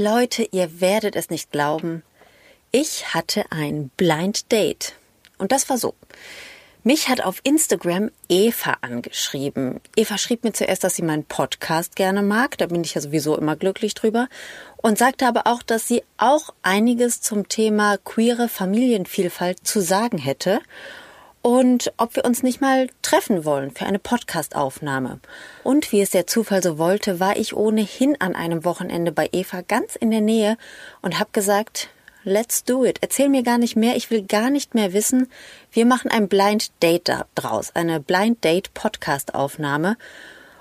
Leute, ihr werdet es nicht glauben. Ich hatte ein Blind Date. Und das war so. Mich hat auf Instagram Eva angeschrieben. Eva schrieb mir zuerst, dass sie meinen Podcast gerne mag. Da bin ich ja sowieso immer glücklich drüber. Und sagte aber auch, dass sie auch einiges zum Thema queere Familienvielfalt zu sagen hätte. Und ob wir uns nicht mal treffen wollen für eine Podcastaufnahme. Und wie es der Zufall so wollte, war ich ohnehin an einem Wochenende bei Eva ganz in der Nähe und habe gesagt, Let's do it. Erzähl mir gar nicht mehr. Ich will gar nicht mehr wissen. Wir machen ein Blind Date draus. Eine Blind Date Podcast Aufnahme.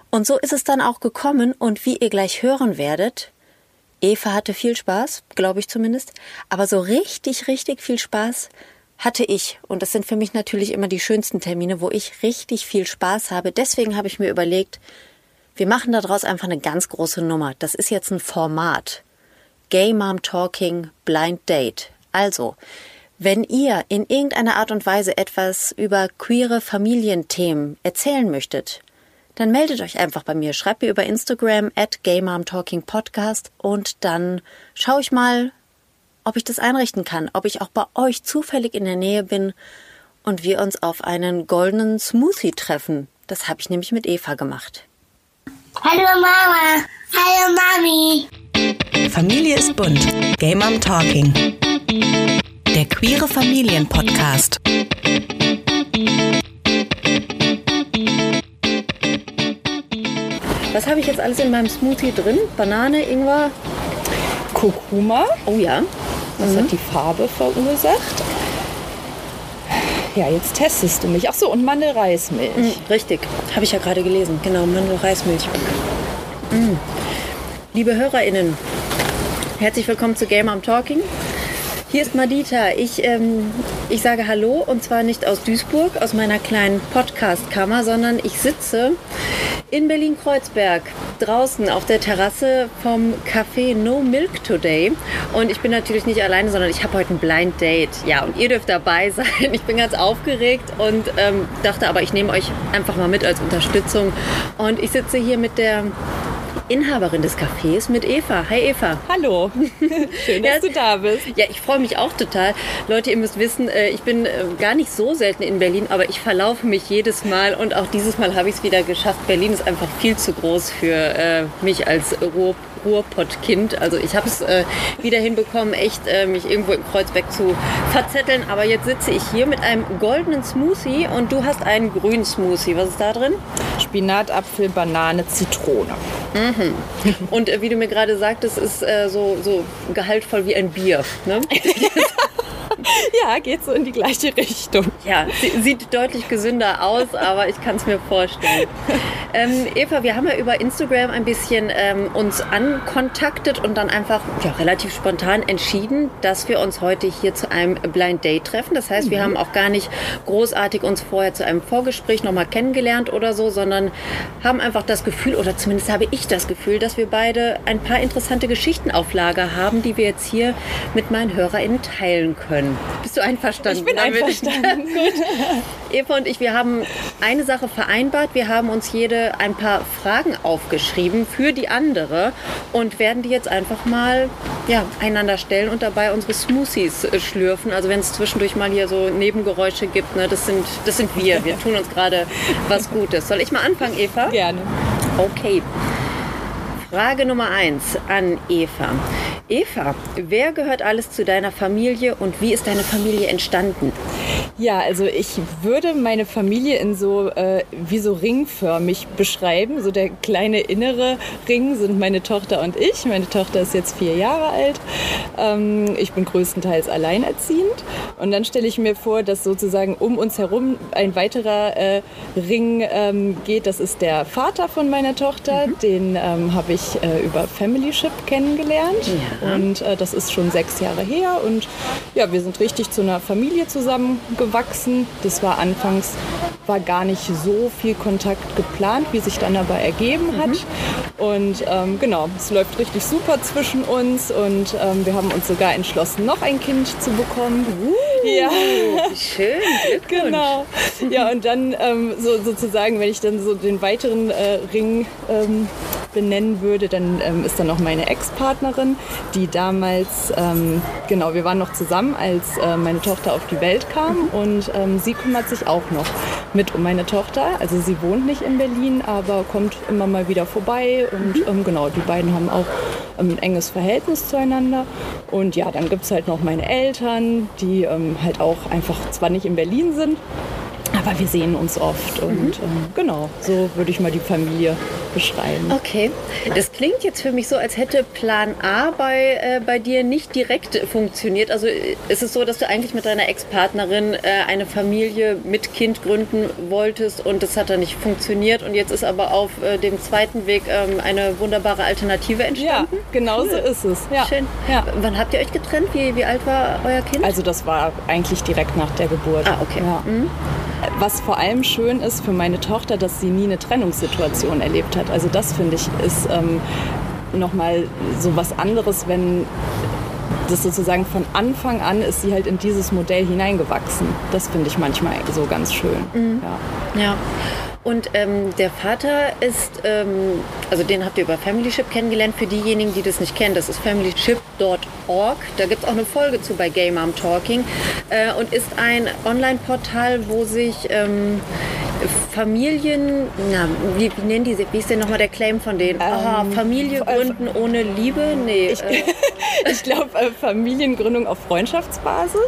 Und so ist es dann auch gekommen. Und wie ihr gleich hören werdet, Eva hatte viel Spaß, glaube ich zumindest. Aber so richtig, richtig viel Spaß hatte ich. Und das sind für mich natürlich immer die schönsten Termine, wo ich richtig viel Spaß habe. Deswegen habe ich mir überlegt, wir machen daraus einfach eine ganz große Nummer. Das ist jetzt ein Format. Gay Mom Talking Blind Date. Also, wenn ihr in irgendeiner Art und Weise etwas über queere Familienthemen erzählen möchtet, dann meldet euch einfach bei mir. Schreibt mir über Instagram at Podcast und dann schaue ich mal, ob ich das einrichten kann, ob ich auch bei euch zufällig in der Nähe bin und wir uns auf einen goldenen Smoothie treffen. Das habe ich nämlich mit Eva gemacht. Hallo Mama. Hallo Mami. Familie ist bunt. Gay Mom Talking. Der queere Familienpodcast. Was habe ich jetzt alles in meinem Smoothie drin? Banane, Ingwer, Kurkuma. Oh ja. Das hat die Farbe verursacht. Ja, jetzt testest du mich. Ach so, und Mandelreismilch. Mhm, richtig. Habe ich ja gerade gelesen. Genau, Mandelreismilch. Mhm. Liebe HörerInnen, herzlich willkommen zu Game I'm Talking. Hier ist Madita. Ich, ähm, ich sage Hallo und zwar nicht aus Duisburg, aus meiner kleinen Podcast-Kammer, sondern ich sitze in Berlin-Kreuzberg draußen auf der Terrasse vom Café No Milk Today. Und ich bin natürlich nicht alleine, sondern ich habe heute ein Blind Date. Ja, und ihr dürft dabei sein. Ich bin ganz aufgeregt und ähm, dachte aber, ich nehme euch einfach mal mit als Unterstützung. Und ich sitze hier mit der Inhaberin des Cafés mit Eva. Hi Eva. Hallo. Schön, dass Ja, du da bist. Ja, ich freue mich auch total. Leute, ihr müsst wissen, äh, ich bin äh, gar nicht so selten in Berlin, aber ich verlaufe mich jedes Mal und auch dieses Mal habe ich es wieder geschafft. Berlin ist einfach viel zu groß für äh, mich als Ruhr Ruhrpott-Kind. Also ich habe es äh, wieder hinbekommen, echt äh, mich irgendwo im Kreuzberg zu verzetteln. Aber jetzt sitze ich hier mit einem goldenen Smoothie und du hast einen grünen Smoothie. Was ist da drin? Spinat, Apfel, Banane, Zitrone. Und äh, wie du mir gerade sagtest, ist äh, so, so gehaltvoll wie ein Bier. Ne? Ja, geht so in die gleiche Richtung. Ja, sie- sieht deutlich gesünder aus, aber ich kann es mir vorstellen. Ähm, Eva, wir haben ja über Instagram ein bisschen ähm, uns ankontaktet und dann einfach ja, relativ spontan entschieden, dass wir uns heute hier zu einem Blind Date treffen. Das heißt, wir haben auch gar nicht großartig uns vorher zu einem Vorgespräch nochmal kennengelernt oder so, sondern haben einfach das Gefühl, oder zumindest habe ich das Gefühl, dass wir beide ein paar interessante Geschichten auf Lager haben, die wir jetzt hier mit meinen HörerInnen teilen können. Bist du einverstanden? Ich bin damit? einverstanden. Eva und ich, wir haben eine Sache vereinbart. Wir haben uns jede ein paar Fragen aufgeschrieben für die andere und werden die jetzt einfach mal ja, einander stellen und dabei unsere Smoothies schlürfen. Also wenn es zwischendurch mal hier so Nebengeräusche gibt, ne, das, sind, das sind wir. Wir tun uns gerade was Gutes. Soll ich mal anfangen, Eva? Gerne. Okay. Frage Nummer eins an Eva. Eva, wer gehört alles zu deiner Familie und wie ist deine Familie entstanden? Ja, also ich würde meine Familie in so äh, wie so ringförmig beschreiben. So der kleine innere Ring sind meine Tochter und ich. Meine Tochter ist jetzt vier Jahre alt. Ähm, ich bin größtenteils alleinerziehend. Und dann stelle ich mir vor, dass sozusagen um uns herum ein weiterer äh, Ring ähm, geht. Das ist der Vater von meiner Tochter. Den ähm, habe ich äh, über Familyship kennengelernt. Ja. Und äh, das ist schon sechs Jahre her. Und ja, wir sind richtig zu einer Familie zusammengewachsen. Das war anfangs war gar nicht so viel Kontakt geplant, wie sich dann aber ergeben hat. Und ähm, genau, es läuft richtig super zwischen uns und ähm, wir haben uns sogar entschlossen, noch ein Kind zu bekommen. Ja. Schön, Glückwunsch. Genau. Ja, und dann ähm, so, sozusagen, wenn ich dann so den weiteren äh, Ring ähm, benennen würde, dann ähm, ist dann noch meine Ex-Partnerin, die damals, ähm, genau, wir waren noch zusammen, als äh, meine Tochter auf die Welt kam und ähm, sie kümmert sich auch noch mit um meine Tochter. Also sie wohnt nicht in Berlin, aber kommt immer mal wieder vorbei und ähm, genau, die beiden haben auch ähm, ein enges Verhältnis zueinander. Und ja, dann gibt es halt noch meine Eltern, die ähm, halt auch einfach zwar nicht in Berlin sind, aber wir sehen uns oft. Und ähm, genau, so würde ich mal die Familie beschreiben. Okay, das klingt jetzt für mich so, als hätte Plan A bei, äh, bei dir nicht direkt funktioniert. Also äh, ist es so, dass du eigentlich mit deiner Ex-Partnerin äh, eine Familie mit Kind gründen wolltest und das hat dann nicht funktioniert und jetzt ist aber auf äh, dem zweiten Weg ähm, eine wunderbare Alternative Ja, entstanden? genau so Cool. ist es. Ja. Schön. Ja. Wann habt ihr euch getrennt? Wie, wie alt war euer Kind? Also das war eigentlich direkt nach der Geburt. Ah, okay. Ja. Was vor allem schön ist für meine Tochter, dass sie nie eine Trennungssituation erlebt hat. Also das finde ich ist ähm, nochmal so was anderes, wenn das sozusagen von Anfang an ist sie halt in dieses Modell hineingewachsen. Das finde ich manchmal so ganz schön. Ja. Ja. Und ähm, der Vater ist, ähm, also den habt ihr über Familyship kennengelernt. Für diejenigen, die das nicht kennen, das ist familyship.org. Da gibt es auch eine Folge zu bei Gay Mom Talking. Äh, und ist ein Online-Portal, wo sich ähm, Familien, na, wie, wie nennen die sie? Wie ist denn nochmal der Claim von denen? Aha, Familie äh, gründen ohne Liebe? Nee. äh, Ich glaube, äh, Familiengründung auf Freundschaftsbasis.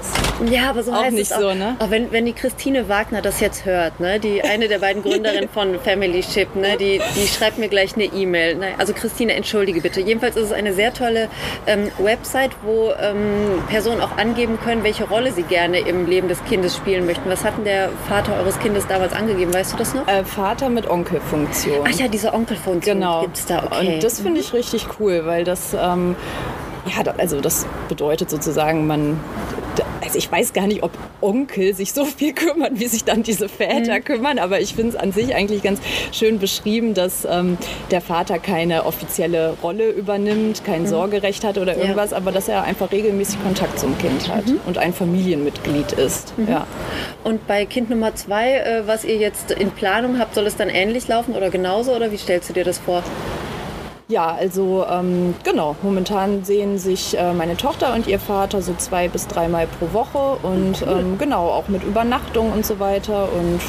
Ja, aber so Auch heißt nicht es auch. so, ne? Auch wenn, wenn die Christine Wagner das jetzt hört, ne, die eine der beiden Gründerinnen von Family Ship, ne, die, die schreibt mir gleich eine E-Mail. Ne? Also Christine, entschuldige bitte. Jedenfalls ist es eine sehr tolle ähm, Website, wo ähm, Personen auch angeben können, welche Rolle sie gerne im Leben des Kindes spielen möchten. Was hat denn der Vater eures Kindes damals angegeben? Weißt du das noch? Äh, Vater mit Onkelfunktion. Ach ja, diese Onkelfunktion Genau. gibt es da. Okay. Und das finde ich richtig cool, weil das, ähm, ja, also das bedeutet sozusagen, man, also ich weiß gar nicht, ob Onkel sich so viel kümmern, wie sich dann diese Väter Mhm. kümmern, aber ich finde es an sich eigentlich ganz schön beschrieben, dass ähm, der Vater keine offizielle Rolle übernimmt, kein Sorgerecht hat oder Mhm. Ja. irgendwas, aber dass er einfach regelmäßig Kontakt zum Kind hat Mhm. und ein Familienmitglied ist. Ja. Und bei Kind Nummer zwei, äh, was ihr jetzt in Planung habt, soll es dann ähnlich laufen oder genauso? Oder wie stellst du dir das vor? Ja, also ähm, genau, momentan sehen sich äh, meine Tochter und ihr Vater so zwei bis dreimal pro Woche und ähm, genau, auch mit Übernachtung und so weiter und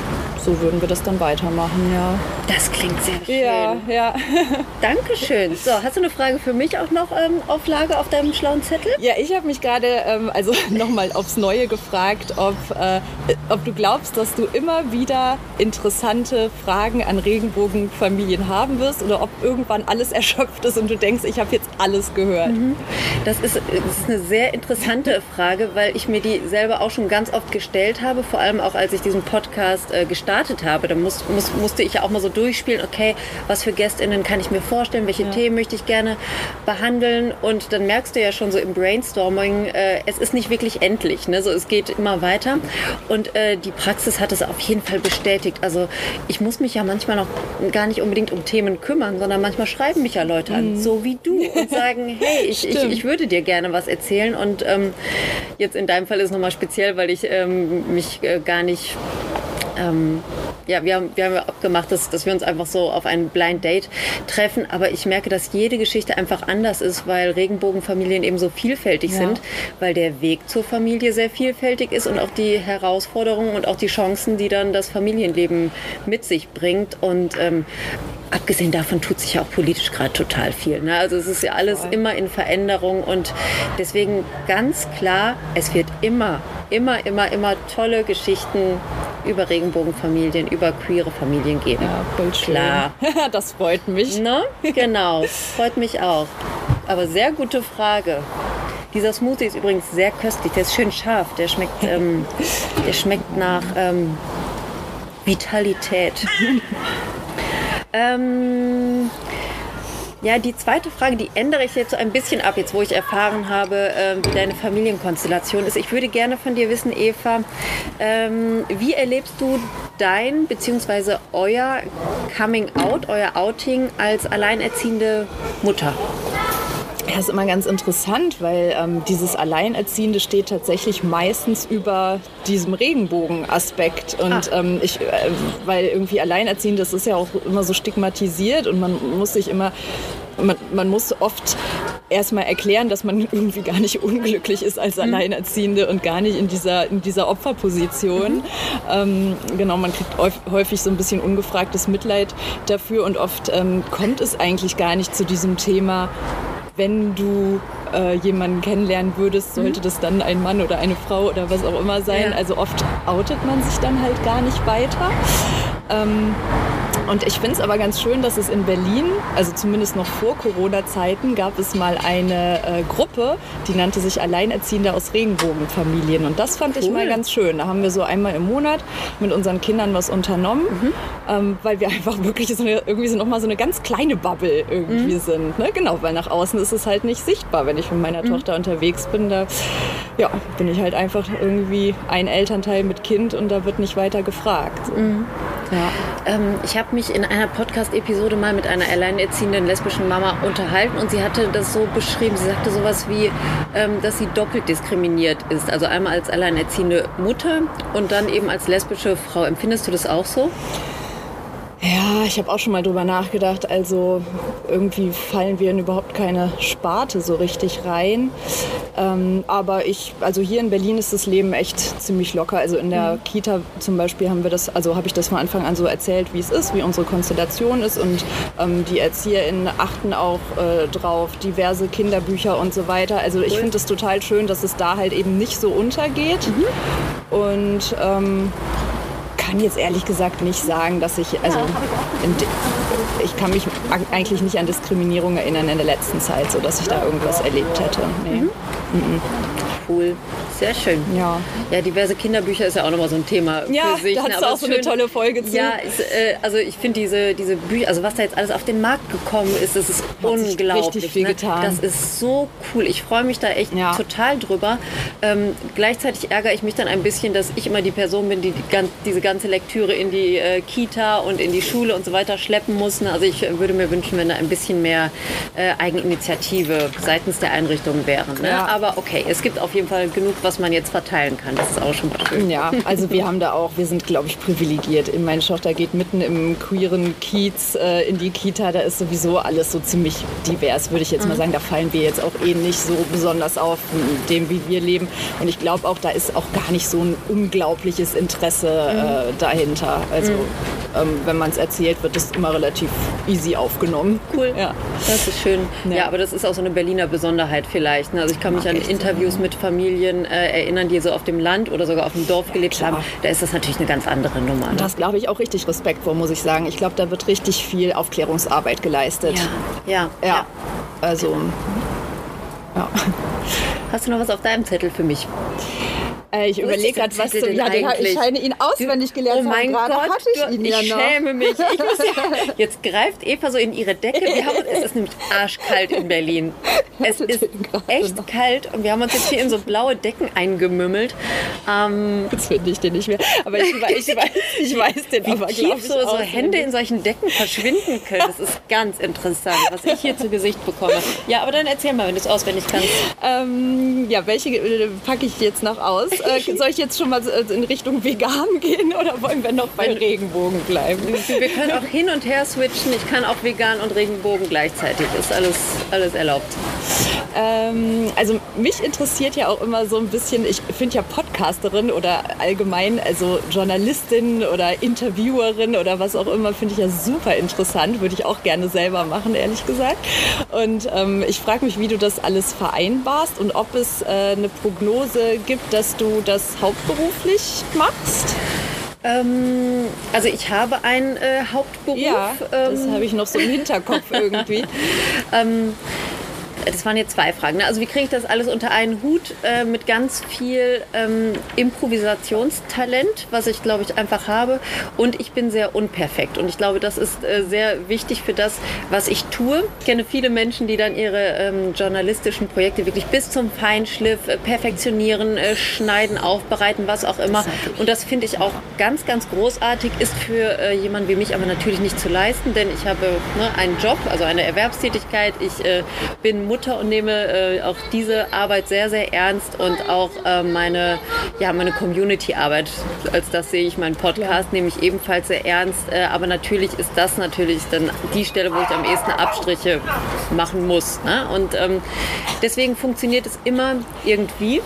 so würden wir das dann weitermachen, ja. Das klingt sehr schön. Ja, ja. Dankeschön. So, hast du eine Frage für mich auch noch ähm, auf Lager auf deinem schlauen Zettel? Ja, ich habe mich gerade ähm, also nochmal aufs Neue gefragt, ob, äh, ob du glaubst, dass du immer wieder interessante Fragen an Regenbogenfamilien haben wirst oder ob irgendwann alles erschöpft ist und du denkst, ich habe jetzt alles gehört. Das ist, das ist eine sehr interessante Frage, weil ich mir die selber auch schon ganz oft gestellt habe, vor allem auch als ich diesen Podcast äh, gestartet habe. Da muss, muss, musste ich ja auch mal so durchspielen, okay, was für GästInnen kann ich mir vorstellen, welche Themen möchte ich gerne behandeln und dann merkst du ja schon so im Brainstorming, äh, es ist nicht wirklich endlich, ne? so, es geht immer weiter und äh, die Praxis hat es auf jeden Fall bestätigt. Also ich muss mich ja manchmal noch gar nicht unbedingt um Themen kümmern, sondern manchmal schreiben mich ja Leute an, so wie du und sagen, hey, ich, ich, ich würde dir gerne was erzählen. Und ähm, jetzt in deinem Fall ist es nochmal speziell, weil ich ähm, mich äh, gar nicht ähm, ja, wir haben, wir haben ja abgemacht, dass, dass wir uns einfach so auf ein Blind Date treffen. Aber ich merke, dass jede Geschichte einfach anders ist, weil Regenbogenfamilien eben so vielfältig Ja. sind, weil der Weg zur Familie sehr vielfältig ist und auch die Herausforderungen und auch die Chancen, die dann das Familienleben mit sich bringt. Und ähm, abgesehen davon tut sich ja auch politisch gerade total viel. Ne? Also es ist ja alles immer in Veränderung und deswegen ganz klar, es wird immer, immer, immer, immer tolle Geschichten über Regenbogenfamilien, über queere Familien geben. Ja, voll schön. Klar. Das freut mich. Ne? Genau, freut mich auch. Aber sehr gute Frage. Dieser Smoothie ist übrigens sehr köstlich. Der ist schön scharf. Der schmeckt, ähm, der schmeckt nach ähm, Vitalität. ähm, ja, die zweite Frage, die ändere ich jetzt so ein bisschen ab, jetzt wo ich erfahren habe, ähm, wie deine Familienkonstellation ist. Ich würde gerne von dir wissen, Eva, ähm, wie erlebst du dein bzw. euer Coming Out, euer Outing als alleinerziehende Mutter? Ja, ist immer ganz interessant, weil ähm, dieses Alleinerziehende steht tatsächlich meistens über diesem Regenbogen-Aspekt. Und ah. ähm, ich, äh, weil irgendwie Alleinerziehend, das ist ja auch immer so stigmatisiert und man muss sich immer man, man, muss oft erstmal erklären, dass man irgendwie gar nicht unglücklich ist als mhm. Alleinerziehende und gar nicht in dieser, in dieser Opferposition. Mhm. Ähm, genau, man kriegt häufig so ein bisschen ungefragtes Mitleid dafür und oft ähm, kommt es eigentlich gar nicht zu diesem Thema, wenn du äh, jemanden kennenlernen würdest, sollte mhm. das dann ein Mann oder eine Frau oder was auch immer sein. Ja. Also oft outet man sich dann halt gar nicht weiter. Ähm, und ich finde es aber ganz schön, dass es in Berlin, also zumindest noch vor Corona-Zeiten, gab es mal eine äh, Gruppe, die nannte sich Alleinerziehende aus Regenbogenfamilien. Und das fand cool. ich mal ganz schön. Da haben wir so einmal im Monat mit unseren Kindern was unternommen, mhm. ähm, weil wir einfach wirklich so eine, irgendwie so nochmal so eine ganz kleine Bubble irgendwie mhm. sind. Ne? Genau, weil nach außen ist es halt nicht sichtbar. Wenn ich mit meiner mhm. Tochter unterwegs bin, da ja, bin ich halt einfach irgendwie ein Elternteil mit Kind und da wird nicht weiter gefragt. So. Mhm. Ja. Ähm, ich habe mich in einer Podcast-Episode mal mit einer alleinerziehenden lesbischen Mama unterhalten und sie hatte das so beschrieben. Sie sagte sowas wie, ähm, dass sie doppelt diskriminiert ist. Also einmal als alleinerziehende Mutter und dann eben als lesbische Frau. Empfindest du das auch so? Ja, ich habe auch schon mal drüber nachgedacht. Also irgendwie fallen wir in überhaupt keine Sparte so richtig rein. Ähm, aber ich, also hier in Berlin ist das Leben echt ziemlich locker. Also in der mhm. Kita zum Beispiel haben wir das, also habe ich das von Anfang an so erzählt, wie es ist, wie unsere Konstellation ist und ähm, die ErzieherInnen achten auch äh, drauf, diverse Kinderbücher und so weiter. Also ich finde es total schön, dass es da halt eben nicht so untergeht. Mhm. Und ähm, kann jetzt ehrlich gesagt nicht sagen, dass ich, also ich kann mich eigentlich nicht an Diskriminierung erinnern in der letzten Zeit, so dass ich da irgendwas erlebt hätte. Nee. Mhm. Mhm. Cool. Sehr schön. Ja. Ja, diverse Kinderbücher ist ja auch nochmal so ein Thema ja, für sich. Ja, da hast du auch so schön, eine tolle Folge zu. Ja, ist, äh, also ich finde diese, diese Bücher, also was da jetzt alles auf den Markt gekommen ist, das ist Hat unglaublich. Richtig viel ne? getan. Das ist so cool. Ich freue mich da echt ja. total drüber. Ähm, gleichzeitig ärgere ich mich dann ein bisschen, dass ich immer die Person bin, die, die diese ganze Lektüre in die äh, Kita und in die Schule und so weiter schleppen muss. Ne? Also ich würde mir wünschen, wenn da ein bisschen mehr äh, Eigeninitiative seitens der Einrichtungen wäre. Ne? Ja. Aber okay, es gibt auf jeden Fall genug, was man jetzt verteilen kann. Das ist auch schon mal schön. Ja, also wir haben da auch, wir sind, glaube ich, privilegiert. Meine Tochter geht mitten im queeren Kiez äh, in die Kita. Da ist sowieso alles so ziemlich divers, würde ich jetzt mal mhm. sagen. Da fallen wir jetzt auch eh nicht so besonders auf, dem, wie wir leben. Und ich glaube auch, da ist auch gar nicht so ein unglaubliches Interesse äh, mhm. dahinter. Also mhm. Ähm, wenn man es erzählt, wird es immer relativ easy aufgenommen. Cool. Ja. Das ist schön. Ja. ja. aber das ist auch so eine Berliner Besonderheit vielleicht. Ne? Also ich kann mich Ach, an Interviews mit Familien äh, erinnern, die so auf dem Land oder sogar auf dem Dorf gelebt Klar. haben. Da ist das natürlich eine ganz andere Nummer. Ne? Das glaube ich auch richtig Respekt vor, muss ich sagen. Ich glaube, da wird richtig viel Aufklärungsarbeit geleistet. Ja. Ja. ja. Also. Ja. Hast du noch was auf deinem Zettel für mich? Äh, ich überlege gerade, was du. Ja, den, ich scheine ihn auswendig gelernt oh mein haben. Gott, hatte ich, ihn ich ja schäme mich. Ich muss, jetzt greift Eva so in ihre Decke. Wir haben, es ist nämlich arschkalt in Berlin. Es ist echt kalt und wir haben uns jetzt hier in so blaue Decken eingemümmelt. Ähm, jetzt finde ich den nicht mehr. Aber ich, ich, weiß, ich weiß den Wie aber, tief so, so Hände in solchen Decken verschwinden können. Das ist ganz interessant, was ich hier zu Gesicht bekomme. Ja, aber dann erzähl mal, wenn du es auswendig kannst. Ähm, ja, welche äh, packe ich jetzt noch aus? Äh, soll ich jetzt schon mal äh, in Richtung vegan gehen oder wollen wir noch beim Regenbogen bleiben? Wir können auch hin und her switchen. Ich kann auch vegan und Regenbogen gleichzeitig. Ist alles, alles erlaubt. Ähm, also mich interessiert ja auch immer so ein bisschen, ich finde ja Podcasterin oder allgemein, also Journalistin oder Interviewerin oder was auch immer, finde ich ja super interessant. Würde ich auch gerne selber machen, ehrlich gesagt. Und ähm, ich frage mich, wie du das alles vereinbarst und ob es äh, eine Prognose gibt, dass du das hauptberuflich machst. Ähm, also ich habe einen äh, Hauptberuf. Ja, das ähm, habe ich noch so im Hinterkopf irgendwie. ähm, das waren jetzt zwei Fragen. Ne? Also wie kriege ich das alles unter einen Hut äh, mit ganz viel ähm, Improvisationstalent, was ich glaube ich einfach habe. Und ich bin sehr unperfekt. Und ich glaube, das ist äh, sehr wichtig für das, was ich tue. Ich kenne viele Menschen, die dann ihre ähm, journalistischen Projekte wirklich bis zum Feinschliff äh, perfektionieren, äh, schneiden, aufbereiten, was auch immer. Und das finde ich auch ganz, ganz großartig. Ist für äh, jemanden wie mich aber natürlich nicht zu leisten, denn ich habe ne, einen Job, also eine Erwerbstätigkeit. Ich äh, bin Mutter und nehme äh, auch diese Arbeit sehr, sehr ernst und auch äh, meine, ja, meine Community-Arbeit. Als das sehe ich meinen Podcast, nehme ich ebenfalls sehr ernst. Äh, aber natürlich ist das natürlich dann die Stelle, wo ich am ehesten Abstriche machen muss. Ne? Und ähm, deswegen funktioniert es immer irgendwie.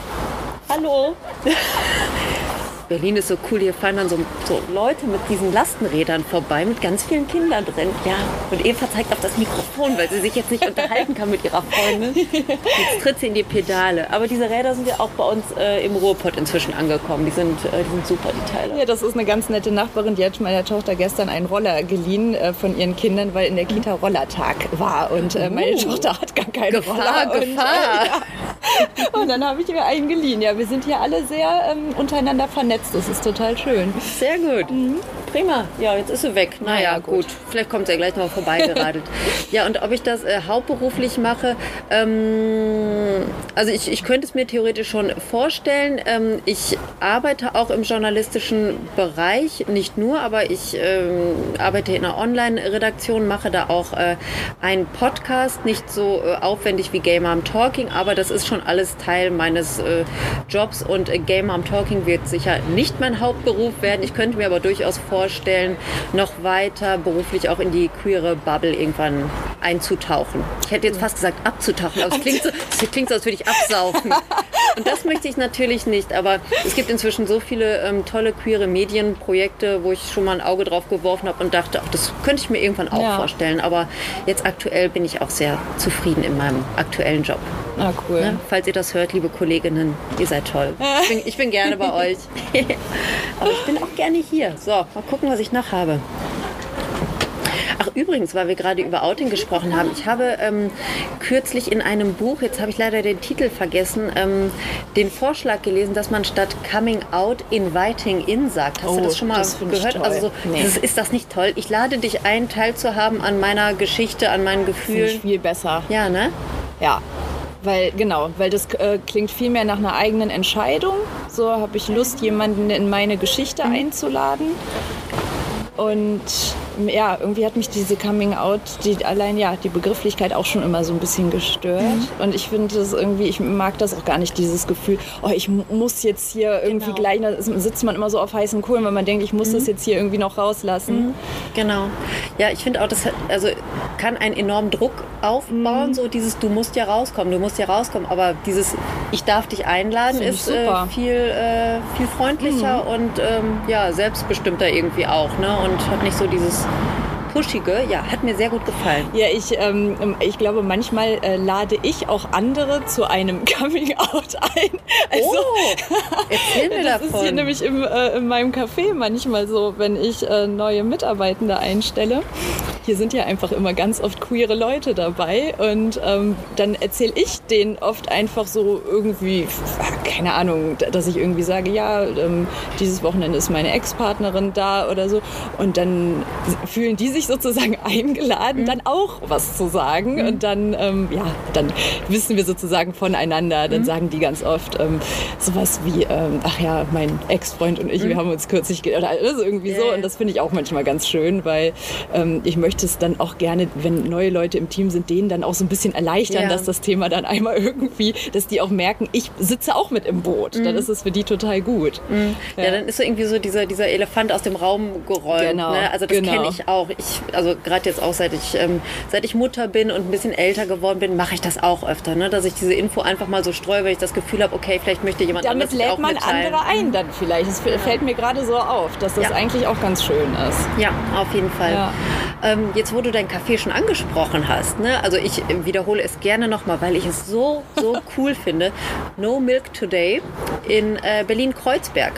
Hallo. Berlin ist so cool, hier fahren dann so, so, Leute mit diesen Lastenrädern vorbei, mit ganz vielen Kindern drin. Ja, und Eva zeigt auf das Mikrofon, weil sie sich jetzt nicht unterhalten kann mit ihrer Freundin. Jetzt tritt sie in die Pedale. Aber diese Räder sind ja auch bei uns äh, im Ruhrpott inzwischen angekommen. Die sind, äh, die sind super, die Teile. Ja, das ist eine ganz nette Nachbarin, die hat meiner Tochter gestern einen Roller geliehen äh, von ihren Kindern, weil in der Kita Rollertag war. Und äh, meine uh, Tochter hat gar keine Gefahr, Roller. Gefahr. Und, ja. und dann habe ich mir einen geliehen. Ja, wir sind hier alle sehr ähm, untereinander vernetzt. Das ist total schön. Sehr gut. Mhm. Prima. Ja, jetzt ist sie weg. Naja, naja gut. gut. Vielleicht kommt sie ja gleich noch vorbeigeradelt. ja, und ob ich das äh, hauptberuflich mache, ähm, also ich, ich könnte es mir theoretisch schon vorstellen. Ähm, ich arbeite auch im journalistischen Bereich, nicht nur, aber ich ähm, arbeite in einer Online-Redaktion, mache da auch äh, einen Podcast, nicht so äh, aufwendig wie Game Arm Talking, aber das ist schon alles Teil meines äh, Jobs und äh, Game Arm Talking wird sicher nicht mein Hauptberuf werden. Ich könnte mir aber durchaus vorstellen, noch weiter beruflich auch in die queere Bubble irgendwann einzutauchen. Ich hätte jetzt fast gesagt abzutauchen, aber es klingt so, es klingt so als würde ich absaufen. Und das möchte ich natürlich nicht, aber es gibt inzwischen so viele ähm, tolle queere Medienprojekte, wo ich schon mal ein Auge drauf geworfen habe und dachte, ach, das könnte ich mir irgendwann auch ja. vorstellen. Aber jetzt aktuell bin ich auch sehr zufrieden in meinem aktuellen Job. Ah, cool. Ne? Falls ihr das hört, liebe Kolleginnen, ihr seid toll. Ich bin, ich bin gerne bei euch. Aber ich bin auch gerne hier. So, gucken, was ich noch habe. Ach übrigens, weil wir gerade über Outing gesprochen haben, ich habe ähm, kürzlich in einem Buch, jetzt habe ich leider den Titel vergessen, ähm, den Vorschlag gelesen, dass man statt Coming Out Inviting In sagt. Hast oh, du das schon mal das gehört? Also so, nee. ist, ist, das nicht toll? Ich lade dich ein, teilzuhaben an meiner Geschichte, an meinen Gefühlen. Finde viel besser. Ja, ne? Ja, weil, genau, weil das äh, klingt viel mehr nach einer eigenen Entscheidung. So habe ich Lust, jemanden in meine Geschichte mhm. einzuladen. Und ja, irgendwie hat mich diese Coming Out, die allein ja, die Begrifflichkeit auch schon immer so ein bisschen gestört. Mhm. Und ich finde das irgendwie, ich mag das auch gar nicht, dieses Gefühl, oh, ich muss jetzt hier irgendwie genau. gleich, da sitzt man immer so auf heißen Kohlen, weil man denkt, ich muss mhm. das jetzt hier irgendwie noch rauslassen. Mhm. Genau. Ja, ich finde auch, das also kann einen enormen Druck aufbauen, mhm. so dieses, du musst ja rauskommen, du musst ja rauskommen. Aber dieses, ich darf dich einladen, ist äh, viel, äh, viel freundlicher mhm. und ähm, ja, selbstbestimmter irgendwie auch. Ne? Und hat nicht so dieses Peace. Pushige, ja, hat mir sehr gut gefallen. Ja, ich, ähm, ich glaube, manchmal äh, lade ich auch andere zu einem Coming-out ein. Also, oh, erzähl mir das davon. ist hier nämlich im, äh, in meinem Café manchmal so, wenn ich äh, neue Mitarbeitende einstelle. Hier sind ja einfach immer ganz oft queere Leute dabei und ähm, dann erzähle ich denen oft einfach so irgendwie, keine Ahnung, dass ich irgendwie sage, ja, ähm, dieses Wochenende ist meine Ex-Partnerin da oder so und dann fühlen die sich sozusagen eingeladen, mhm. dann auch was zu sagen. Mhm. Und dann, ähm, ja, dann wissen wir sozusagen voneinander. Dann mhm. sagen die ganz oft ähm, sowas wie, ähm, ach ja, mein Ex-Freund und ich, wir mhm. haben uns kürzlich, oder also irgendwie yeah. so. Und das finde ich auch manchmal ganz schön, weil ähm, ich möchte es dann auch gerne, wenn neue Leute im Team sind, denen dann auch so ein bisschen erleichtern, ja. dass das Thema dann einmal irgendwie, dass die auch merken, ich sitze auch mit im Boot. Dann mhm. ist es für die total gut. Mhm. Ja. ja. dann ist so irgendwie so dieser, dieser Elefant aus dem Raum gerollt. Genau. Ne? Also das genau. kenne ich auch. Ich also gerade jetzt auch seit ich, ähm, seit ich Mutter bin und ein bisschen älter geworden bin, mache ich das auch öfter, ne? dass ich diese Info einfach mal so streue, weil ich das Gefühl habe, okay, vielleicht möchte jemand Damit lädt auch man mitteilen. andere ein dann vielleicht. Es ja. fällt mir gerade so auf, dass das ja. eigentlich auch ganz schön ist. Ja, auf jeden Fall. Ja. Ähm, jetzt, wo du dein Café schon angesprochen hast, ne? also ich wiederhole es gerne nochmal, weil ich es so, so cool finde. No Milk Today in äh, Berlin-Kreuzberg.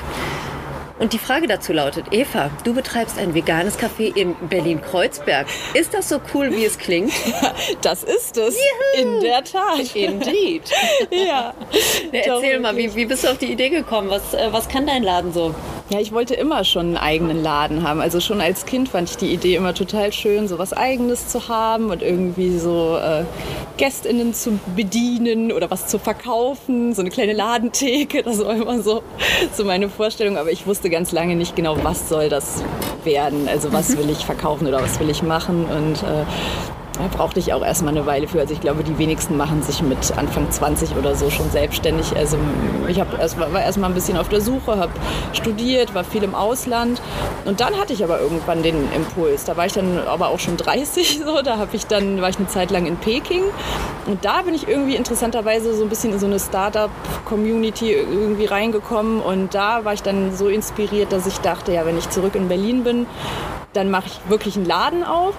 Und die Frage dazu lautet, Eva, du betreibst ein veganes Café in Berlin-Kreuzberg. Ist das so cool, wie es klingt? das ist es. Juhu. In der Tat. Indeed. ja. ja erzähl mal, wie, wie bist du auf die Idee gekommen? Was, äh, was kann dein Laden so? Ja, ich wollte immer schon einen eigenen Laden haben. Also schon als Kind fand ich die Idee immer total schön, so was Eigenes zu haben und irgendwie so äh, GästInnen zu bedienen oder was zu verkaufen, so eine kleine Ladentheke. Das war immer so, so meine Vorstellung. Aber ich wusste ganz lange nicht genau, was soll das werden. Also was mhm. will ich verkaufen oder was will ich machen. Und äh, Da brauchte ich auch erstmal eine Weile für. Also ich glaube, die wenigsten machen sich mit Anfang 20 oder so schon selbstständig. Also ich erst, war erstmal ein bisschen auf der Suche, habe studiert, war viel im Ausland. Und dann hatte ich aber irgendwann den Impuls. Da war ich dann aber auch schon 30 so. Da habe ich dann, war ich eine Zeit lang in Peking. Und da bin ich irgendwie interessanterweise so ein bisschen in so eine Startup-Community irgendwie reingekommen. Und da war ich dann so inspiriert, dass ich dachte, ja, wenn ich zurück in Berlin bin, dann mache ich wirklich einen Laden auf.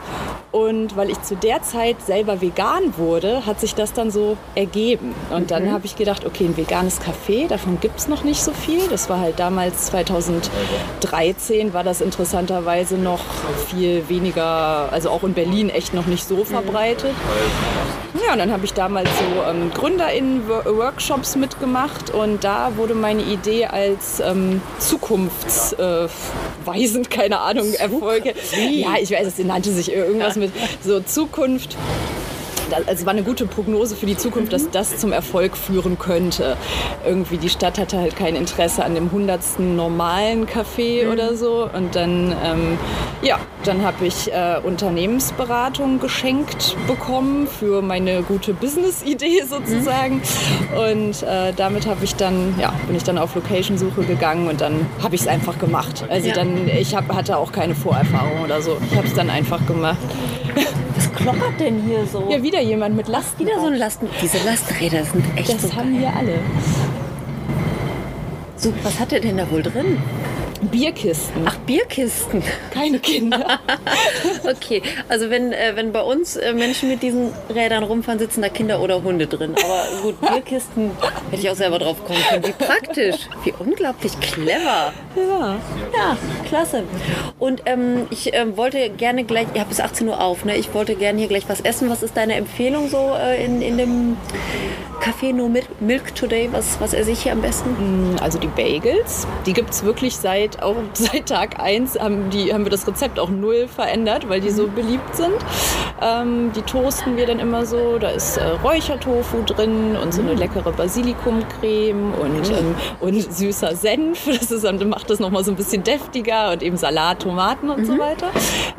Und weil ich zu der Zeit selber vegan wurde, hat sich das dann so ergeben. Und dann habe ich gedacht, okay, ein veganes Café, davon gibt es noch nicht so viel. Das war halt damals 2013, war das interessanterweise noch viel weniger, also auch in Berlin echt noch nicht so verbreitet. Ja, und dann habe ich damals so ähm, GründerInnen-Workshops mitgemacht und da wurde meine Idee als ähm, zukunftsweisend, keine Ahnung, Erfolge. Ja, ich weiß, es nannte sich irgendwas mit so Zukunft es war eine gute Prognose für die Zukunft, dass das zum Erfolg führen könnte. Irgendwie die Stadt hatte halt kein Interesse an dem hundertsten normalen Café Mhm. oder so. Und dann, ähm, ja, dann habe ich äh, Unternehmensberatung geschenkt bekommen für meine gute Business-Idee sozusagen. Und äh, damit habe ich dann, ja, bin ich dann auf Location-Suche gegangen und dann habe ich es einfach gemacht. Also Ja. dann, ich hab, hatte auch keine Vorerfahrung oder so. Ich habe es dann einfach gemacht. Was kloppert denn hier so? Ja, wieder jemand mit Lasten. Wieder so ein Lasten. Diese Lasträder sind echt Das so haben geil. wir alle. So, was hat er denn da wohl drin? Bierkisten. Ach, Bierkisten. keine Kinder. Okay, also wenn, äh, wenn bei uns äh, Menschen mit diesen Rädern rumfahren, sitzen da Kinder oder Hunde drin. Aber gut, Bierkisten hätte ich auch selber drauf kommen können. Wie praktisch, wie unglaublich clever. Ja. Ja, klasse. Und ähm, ich ähm, wollte gerne gleich, ihr habt bis 18 Uhr auf, ne? Ich wollte gerne hier gleich was essen. Was ist deine Empfehlung so äh, in, in dem Café No Mil- Milk Today? Was, was esse ich hier am besten? Also die Bagels, die gibt es wirklich seit, auch seit Tag 1, haben, die, haben wir das Rezept auch null verändert, weil die so beliebt sind. Ähm, die toasten wir dann immer so, da ist äh, Räuchertofu drin und so eine leckere Basilikumcreme und, ähm, und süßer Senf. Das ist, dann macht das nochmal so ein bisschen deftiger und eben Salat, Tomaten und so weiter.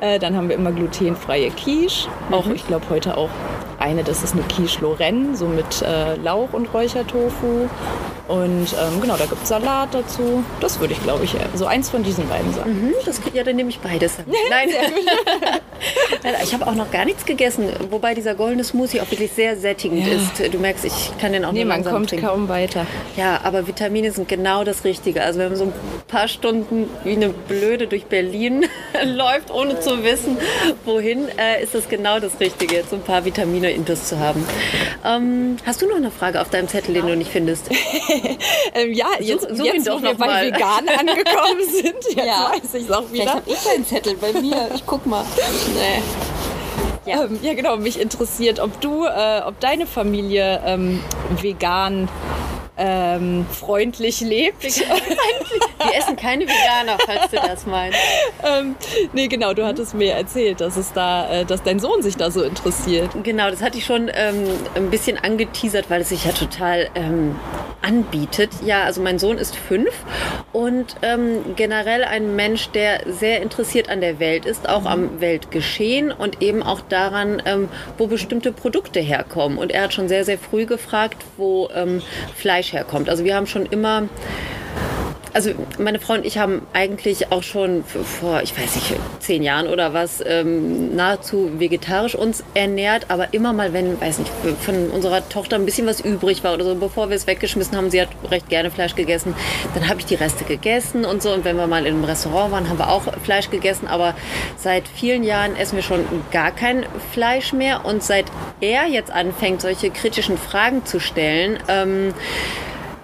Äh, dann haben wir immer glutenfreie Quiche, auch ich glaube heute auch eine, das ist eine Quiche Lorraine, so mit äh, Lauch und Räuchertofu. Und ähm, genau, da gibt es Salat dazu. Das würde ich, glaube ich, äh, so eins von diesen beiden sagen. Hm, das ja, dann nehme ich beides. Nein, ich habe auch noch gar nichts gegessen, wobei dieser goldene Smoothie auch wirklich sehr sättigend Ja. ist. Du merkst, ich kann den auch Nee, nur man kommt trinken. kaum weiter. Ja, aber Vitamine sind genau das Richtige. Also wenn man so ein paar Stunden wie eine Blöde durch Berlin läuft, ohne zu wissen, wohin, äh, ist das genau das Richtige, jetzt so ein paar Vitamine intus zu haben. Ähm, hast du noch eine Frage auf deinem Zettel, den du nicht findest? Ähm, ja, jetzt, such ihn jetzt doch wo wir noch mal. bei vegan angekommen sind, jetzt Ja. weiß ich es auch wieder. ich einen Zettel bei mir. Ich guck mal. Nee. Ja. Ähm, ja, genau. Mich interessiert, ob du, äh, ob deine Familie ähm, vegan ähm, freundlich lebt. Wir essen keine Veganer, falls du das meinst. ähm, nee, genau. Du hattest mir erzählt, dass es da, äh, dass dein Sohn sich da so interessiert. Genau, das hatte ich schon ähm, ein bisschen angeteasert, weil es sich ja total ähm, anbietet. Ja, also mein Sohn ist fünf und ähm, generell ein Mensch, der sehr interessiert an der Welt ist, auch am Weltgeschehen und eben auch daran, ähm, wo bestimmte Produkte herkommen. Und er hat schon sehr, sehr früh gefragt, wo ähm, Fleisch herkommt. Also wir haben schon immer also meine Frau und ich haben eigentlich auch schon vor, ich weiß nicht, zehn Jahren oder was, ähm, nahezu vegetarisch uns ernährt, aber immer mal, wenn, weiß nicht, von unserer Tochter ein bisschen was übrig war oder so, bevor wir es weggeschmissen haben, sie hat recht gerne Fleisch gegessen, dann habe ich die Reste gegessen und so. Und wenn wir mal in einem Restaurant waren, haben wir auch Fleisch gegessen, aber seit vielen Jahren essen wir schon gar kein Fleisch mehr. Und seit er jetzt anfängt, solche kritischen Fragen zu stellen, ähm,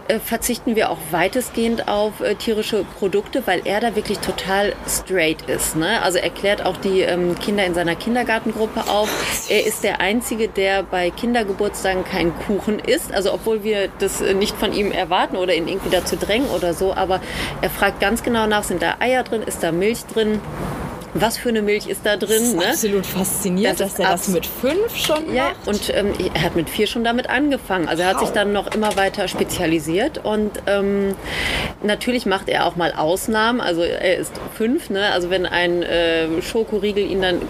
äh, verzichten wir auch weitestgehend auf äh, tierische Produkte, weil er da wirklich total straight ist. Ne? Also er klärt auch die ähm, Kinder in seiner Kindergartengruppe auf. Er ist der Einzige, der bei Kindergeburtstagen keinen Kuchen isst. Also obwohl wir das äh, nicht von ihm erwarten oder ihn irgendwie dazu drängen oder so. Aber er fragt ganz genau nach, sind da Eier drin, ist da Milch drin? Was für eine Milch ist da drin? Ne? Absolut fasziniert, Das dass ist er das mit fünf schon Ja, macht. und ähm, er hat mit vier schon damit angefangen. Also er hat sich dann noch immer weiter spezialisiert und ähm, natürlich macht er auch mal Ausnahmen. Also er ist fünf, ne? Also wenn ein äh, Schokoriegel ihn dann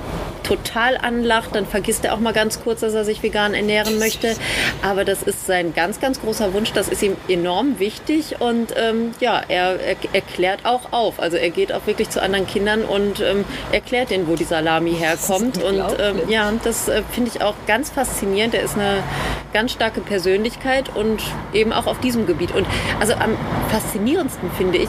total anlacht. Dann vergisst er auch mal ganz kurz, dass er sich vegan ernähren möchte. Aber das ist sein ganz, ganz großer Wunsch. Das ist ihm enorm wichtig. Und ähm, ja, er, er erklärt auch auf. Also er geht auch wirklich zu anderen Kindern und ähm, erklärt ihnen, wo die Salami herkommt. Und ähm, ja, das äh, finde ich auch ganz faszinierend. Er ist eine ganz starke Persönlichkeit und eben auch auf diesem Gebiet. Und also am faszinierendsten finde ich,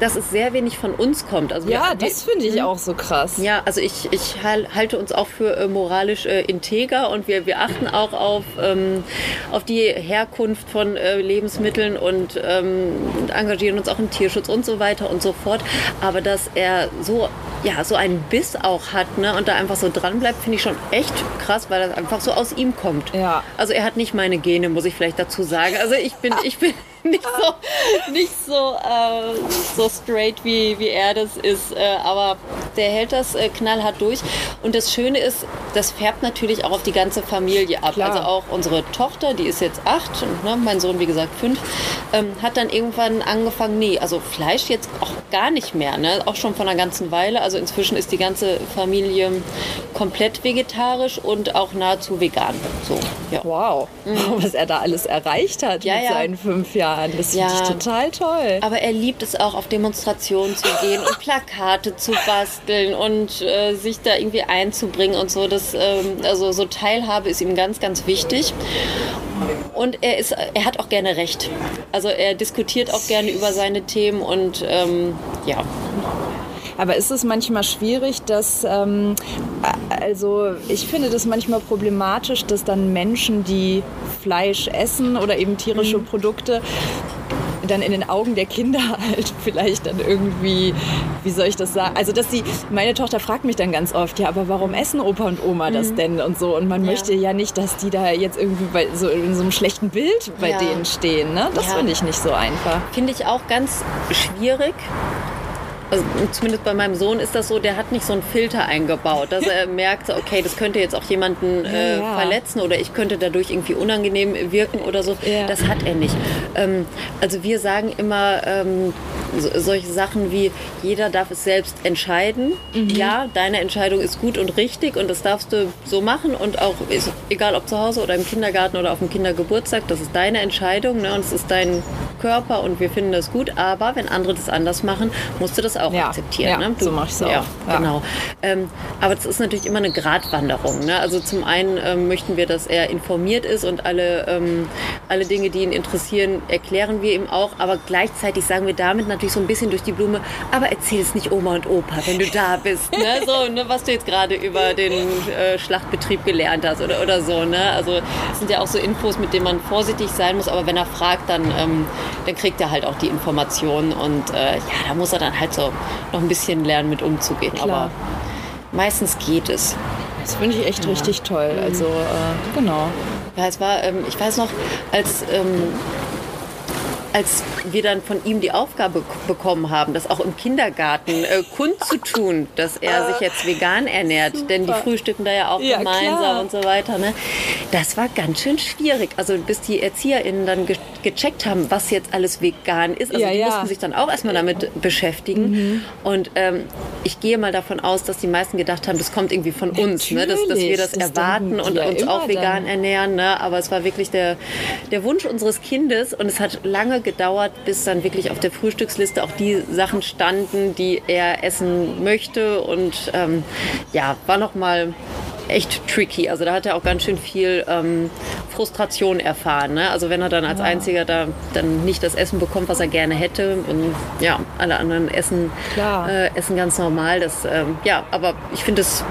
dass es sehr wenig von uns kommt. Also Ja, wir- das finde ich auch so krass. ja, also ich, ich hal- halte uns auch für äh, moralisch äh, integer und wir, wir achten auch auf, ähm, auf die Herkunft von äh, Lebensmitteln und ähm, engagieren uns auch im Tierschutz und so weiter und so fort. Aber dass er so, ja, so einen Biss auch hat ne, und da einfach so dran bleibt, finde ich schon echt krass, weil das einfach so aus ihm kommt. Ja. Also er hat nicht meine Gene, muss ich vielleicht dazu sagen. Also ich bin, ich bin nicht so, nicht so, äh, so straight wie, wie er das ist. Äh, aber der hält das äh, knallhart durch. Und das Schöne ist, das färbt natürlich auch auf die ganze Familie ab. Klar. Also auch unsere Tochter, die ist jetzt acht, und, ne, mein Sohn, wie gesagt, fünf, ähm, hat dann irgendwann angefangen, nee, also Fleisch jetzt auch gar nicht mehr, ne? auch schon von einer ganzen Weile. Also inzwischen ist die ganze Familie komplett vegetarisch und auch nahezu vegan. So, ja. Wow, was er da alles erreicht hat Mhm. Ja, mit ja. seinen fünf Jahren. Das Ja. finde ich total toll. Aber er liebt es auch, auf Demonstrationen zu gehen und Plakate zu basteln und äh, sich da irgendwie einzubringen und so. Das, ähm, also so Teilhabe ist ihm ganz, ganz wichtig. Und er, ist, er hat auch gerne Recht. Also er diskutiert auch gerne über seine Themen und ähm, ja. Aber ist es manchmal schwierig, dass, ähm, also ich finde das manchmal problematisch, dass dann Menschen, die Fleisch essen oder eben tierische Mhm. Produkte, dann in den Augen der Kinder halt vielleicht dann irgendwie, wie soll ich das sagen? Also, dass sie, meine Tochter fragt mich dann ganz oft, ja, aber warum essen Opa und Oma das denn und so? Und man Mhm. Ja. möchte ja nicht, dass die da jetzt irgendwie bei, so in so einem schlechten Bild bei Ja. denen stehen. Ne? Das Ja. finde ich nicht so einfach. Finde ich auch ganz schwierig. Also zumindest bei meinem Sohn ist das so, der hat nicht so einen Filter eingebaut, dass er merkt, okay, das könnte jetzt auch jemanden äh, Ja, verletzen oder ich könnte dadurch irgendwie unangenehm wirken oder so. Ja. Das hat er nicht. Ähm, also wir sagen immer ähm, so, solche Sachen wie, jeder darf es selbst entscheiden. Mhm. Ja, deine Entscheidung ist gut und richtig und das darfst du so machen und auch, egal ob zu Hause oder im Kindergarten oder auf dem Kindergeburtstag, das ist deine Entscheidung ne, und es ist dein Körper und wir finden das gut, aber wenn andere das anders machen, musst du das auch Ja, akzeptieren. ja, ne? so mach ich's auch. Ja, Ja. genau. Ähm, aber es ist natürlich immer eine Gratwanderung. Ne? Also zum einen ähm, möchten wir, dass er informiert ist und alle, ähm, alle Dinge, die ihn interessieren, erklären wir ihm auch. Aber gleichzeitig sagen wir damit natürlich so ein bisschen durch die Blume, aber erzähl es nicht Oma und Opa, wenn du da bist. Ne? So, ne, was du jetzt gerade über den äh, Schlachtbetrieb gelernt hast oder, oder so. Ne? Also es sind ja auch so Infos, mit denen man vorsichtig sein muss. Aber wenn er fragt, dann, ähm, dann kriegt er halt auch die Informationen. Und äh, ja, da muss er dann halt so noch ein bisschen lernen, mit umzugehen. Klar. Aber meistens geht es. Das finde ich echt richtig toll. Also, äh, genau. Ja, es war, ähm, ich weiß noch, als, ähm, als wir dann von ihm die Aufgabe bekommen haben, das auch im Kindergarten äh, kundzutun, dass er sich jetzt vegan ernährt, denn die frühstücken da ja auch Ja, gemeinsam klar. und so weiter. Ne? Das war ganz schön schwierig. Also bis die ErzieherInnen dann ge gecheckt haben, was jetzt alles vegan ist. Also Ja, die ja. mussten sich dann auch erstmal damit beschäftigen. Und ähm, ich gehe mal davon aus, dass die meisten gedacht haben, das kommt irgendwie von uns, ne? dass, dass wir das, erwarten und uns auch vegan dann. ernähren. Ne? Aber es war wirklich der, der Wunsch unseres Kindes und es hat lange gedauert, bis dann wirklich auf der Frühstücksliste auch die Sachen standen, die er essen möchte. Und ähm, ja, war noch mal echt tricky. Also da hat er auch ganz schön viel ähm, Frustration erfahren. Ne? Also wenn er dann als Einziger da dann nicht das Essen bekommt, was er gerne hätte und ja, alle anderen essen, äh, essen ganz normal. Das, ähm, ja, aber ich finde es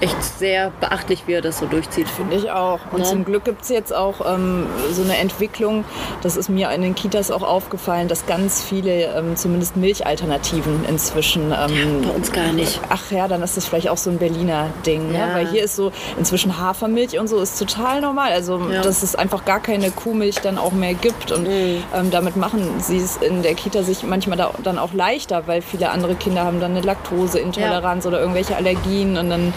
echt sehr beachtlich, wie er das so durchzieht. Finde ich auch. Und Ne? zum Glück gibt es jetzt auch ähm, so eine Entwicklung, das ist mir in den Kitas auch aufgefallen, dass ganz viele ähm, zumindest Milchalternativen inzwischen. Ähm, Bei uns gar nicht. Ach ja, dann ist das vielleicht auch so ein Berliner Ding. Ja. Ne? Weil hier ist so inzwischen Hafermilch und so ist total normal. Also, Ja. dass es einfach gar keine Kuhmilch dann auch mehr gibt. Und Mhm. ähm, damit machen sie es in der Kita sich manchmal da, dann auch leichter, weil viele andere Kinder haben dann eine Laktoseintoleranz oder irgendwelche Allergien. Und dann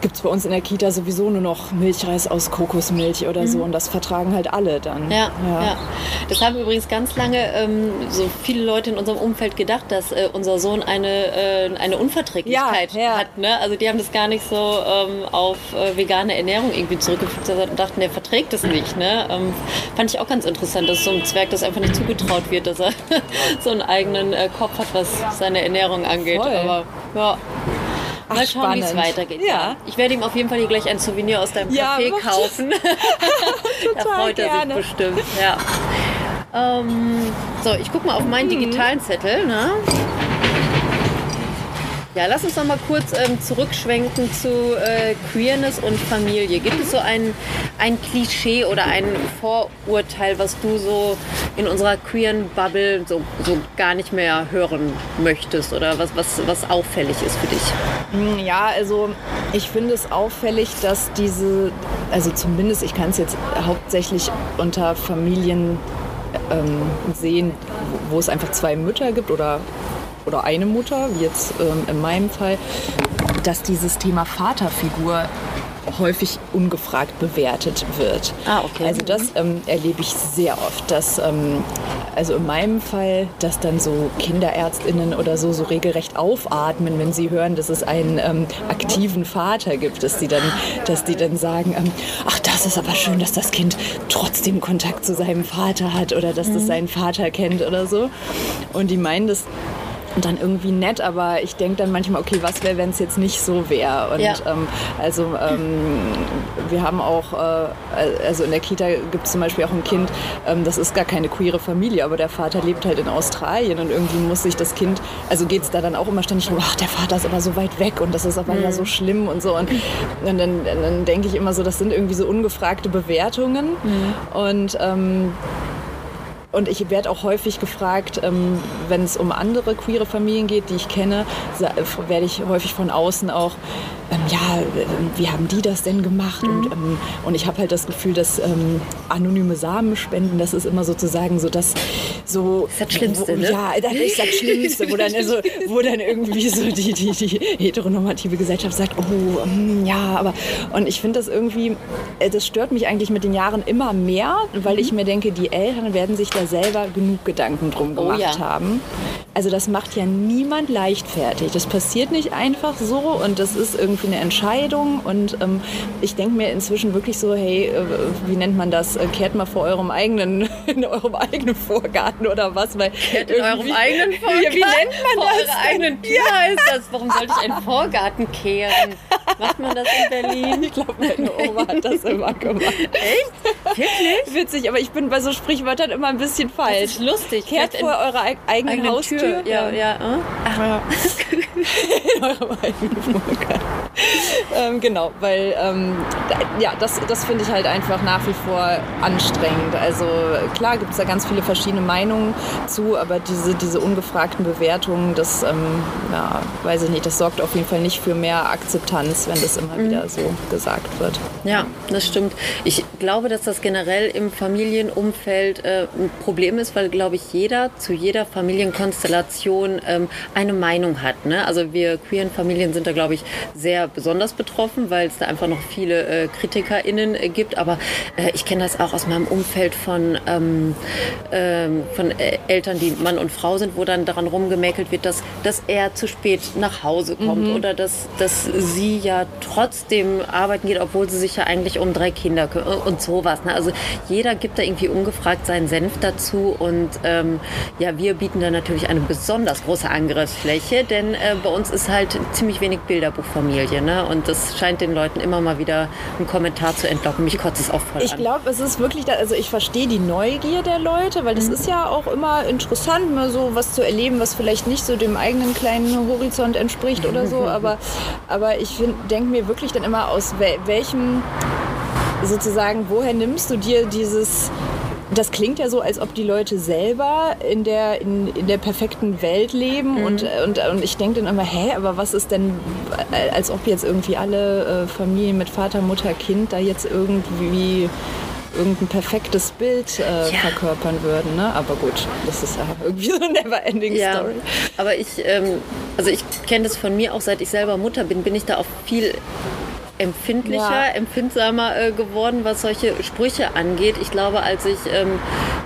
gibt es bei uns in der Kita sowieso nur noch Milchreis aus Kokosmilch oder so und das vertragen halt alle dann. Ja, ja. Das haben übrigens ganz lange ähm, so viele Leute in unserem Umfeld gedacht, dass äh, unser Sohn eine, äh, eine Unverträglichkeit Ja, ja. hat. Ne? Also die haben das gar nicht so ähm, auf äh, vegane Ernährung irgendwie zurückgeführt und dachten, der verträgt es nicht. Ne? Ähm, fand ich auch ganz interessant, dass so einem Zwerg das einfach nicht zugetraut wird, dass er so einen eigenen äh, Kopf hat, was seine Ernährung angeht. Voll. Aber ja. Ach, Mal schauen, wie es weitergeht. Ja. Ich werde ihm auf jeden Fall hier gleich ein Souvenir aus deinem Ja, Café kaufen. da freut er gerne. sich bestimmt. Ja. Ähm, so, ich gucke mal auf meinen digitalen Zettel. Ne? Ja, lass uns noch mal kurz ähm, zurückschwenken zu äh, Queerness und Familie. Gibt es so ein, ein Klischee oder ein Vorurteil, was du so in unserer queeren Bubble so, so gar nicht mehr hören möchtest oder was, was, was auffällig ist für dich? Hm, Ja, also ich finde es auffällig, dass diese, also zumindest, ich kann es jetzt hauptsächlich unter Familien ähm, sehen, wo, wo es einfach zwei Mütter gibt oder, oder eine Mutter, wie jetzt ähm, in meinem Fall, dass dieses Thema Vaterfigur häufig ungefragt bewertet wird. Ah, okay. Also das ähm, erlebe ich sehr oft, dass ähm, also in meinem Fall, dass dann so Kinderärztinnen oder so so regelrecht aufatmen, wenn sie hören, dass es einen ähm, aktiven Vater gibt, dass die dann, dass die dann sagen, ähm, ach das ist aber schön, dass das Kind trotzdem Kontakt zu seinem Vater hat oder dass das seinen Vater kennt oder so. Und die meinen das dann irgendwie nett, aber ich denke dann manchmal, okay, was wäre, wenn es jetzt nicht so wäre? Und Ja. ähm, also ähm, wir haben auch, äh, also in der Kita gibt es zum Beispiel auch ein Kind, ähm, das ist gar keine queere Familie, aber der Vater lebt halt in Australien und irgendwie muss sich das Kind, also geht es da dann auch immer ständig drum, ach, der Vater ist aber so weit weg und das ist aber ja so schlimm und so. Und, und dann, dann denke ich immer so, das sind irgendwie so ungefragte Bewertungen. Und ähm, und ich werde auch häufig gefragt, ähm, wenn es um andere queere Familien geht, die ich kenne, werde ich häufig von außen auch, ähm, ja, wie haben die das denn gemacht? Und, ähm, und ich habe halt das Gefühl, dass ähm, anonyme Samenspenden, das ist immer sozusagen so das, so, Das Schlimmste, wo, ne? Ja, das ist das Schlimmste, wo dann, also, wo dann irgendwie so die, die, die heteronormative Gesellschaft sagt, oh, mm, ja, aber, und ich finde das irgendwie, äh, das stört mich eigentlich mit den Jahren immer mehr, weil ich mir denke, die Eltern werden sich da selber genug Gedanken drum Oh gemacht ja. haben. Also das macht ja niemand leichtfertig. Das passiert nicht einfach so und das ist irgendwie eine Entscheidung und ähm, ich denke mir inzwischen wirklich so, hey, äh, wie nennt man das? Äh, Kehrt mal vor eurem eigenen, in eurem eigenen Vorgarten oder was? Weil In eurem eigenen Vorgarten? Ja, wie nennt man Vor das? eigenen Tür heißt das. Warum sollte ich einen Vorgarten kehren? Macht man das in Berlin? Ich glaube, meine Oma hat das immer gemacht. Echt? Wirklich? Witzig, aber ich bin bei so Sprichwörtern immer ein bisschen Das falsch. ist lustig. Kehrt in vor eurer eig- eigenen, eigenen Haustür. Tür. Ja, ja. äh? Ach, in eurem eigenen Vorgarten. ähm, genau, weil ähm, ja, das, das finde ich halt einfach nach wie vor anstrengend. Also klar gibt es da ganz viele verschiedene Meinungen zu, aber diese, diese ungefragten Bewertungen, das ähm, ja, weiß ich nicht, das sorgt auf jeden Fall nicht für mehr Akzeptanz, wenn das immer wieder so gesagt wird. Ja, das stimmt. Ich glaube, dass das generell im Familienumfeld äh, ein Problem ist, weil, glaube ich, jeder zu jeder Familienkonstellation ähm, eine Meinung hat. Ne? Also wir queeren Familien sind da, glaube ich, sehr besonders betroffen, weil es da einfach noch viele äh, KritikerInnen äh, gibt. Aber äh, ich kenne das auch aus meinem Umfeld von, ähm, ähm, von äh, Eltern, die Mann und Frau sind, wo dann daran rumgemäkelt wird, dass, dass er zu spät nach Hause kommt oder dass, dass sie ja trotzdem arbeiten geht, obwohl sie sich ja eigentlich um drei Kinder kümmert und sowas. Ne? Also jeder gibt da irgendwie ungefragt seinen Senf dazu und ähm, ja, wir bieten da natürlich eine besonders große Angriffsfläche, denn äh, bei uns ist halt ziemlich wenig Bilderbuchfamilie ne? und das scheint den Leuten immer mal wieder einen Kommentar zu entlocken. Mich kotzt es auch voll Ich an. glaube, es ist wirklich, also ich verstehe die Neugier der Leute, weil Mhm. das ist ja auch immer interessant, mal so was zu erleben, was vielleicht nicht so dem eigenen kleinen Horizont entspricht oder so. Aber, aber ich denke mir wirklich dann immer aus wel welchem, sozusagen, woher nimmst du dir dieses das klingt ja so, als ob die Leute selber in der, in, in der perfekten Welt leben. Und, und, und ich denke dann immer, hä, aber was ist denn, äh, als ob jetzt irgendwie alle äh, Familien mit Vater, Mutter, Kind da jetzt irgendwie irgendein perfektes Bild äh, Ja. verkörpern würden. Ne? Aber gut, das ist ja irgendwie so eine never-ending Ja, Story. aber ich, ähm, also ich kenne das von mir auch, seit ich selber Mutter bin, bin ich da auch viel empfindlicher, Ja. empfindsamer äh, geworden, was solche Sprüche angeht. Ich glaube, als ich ähm,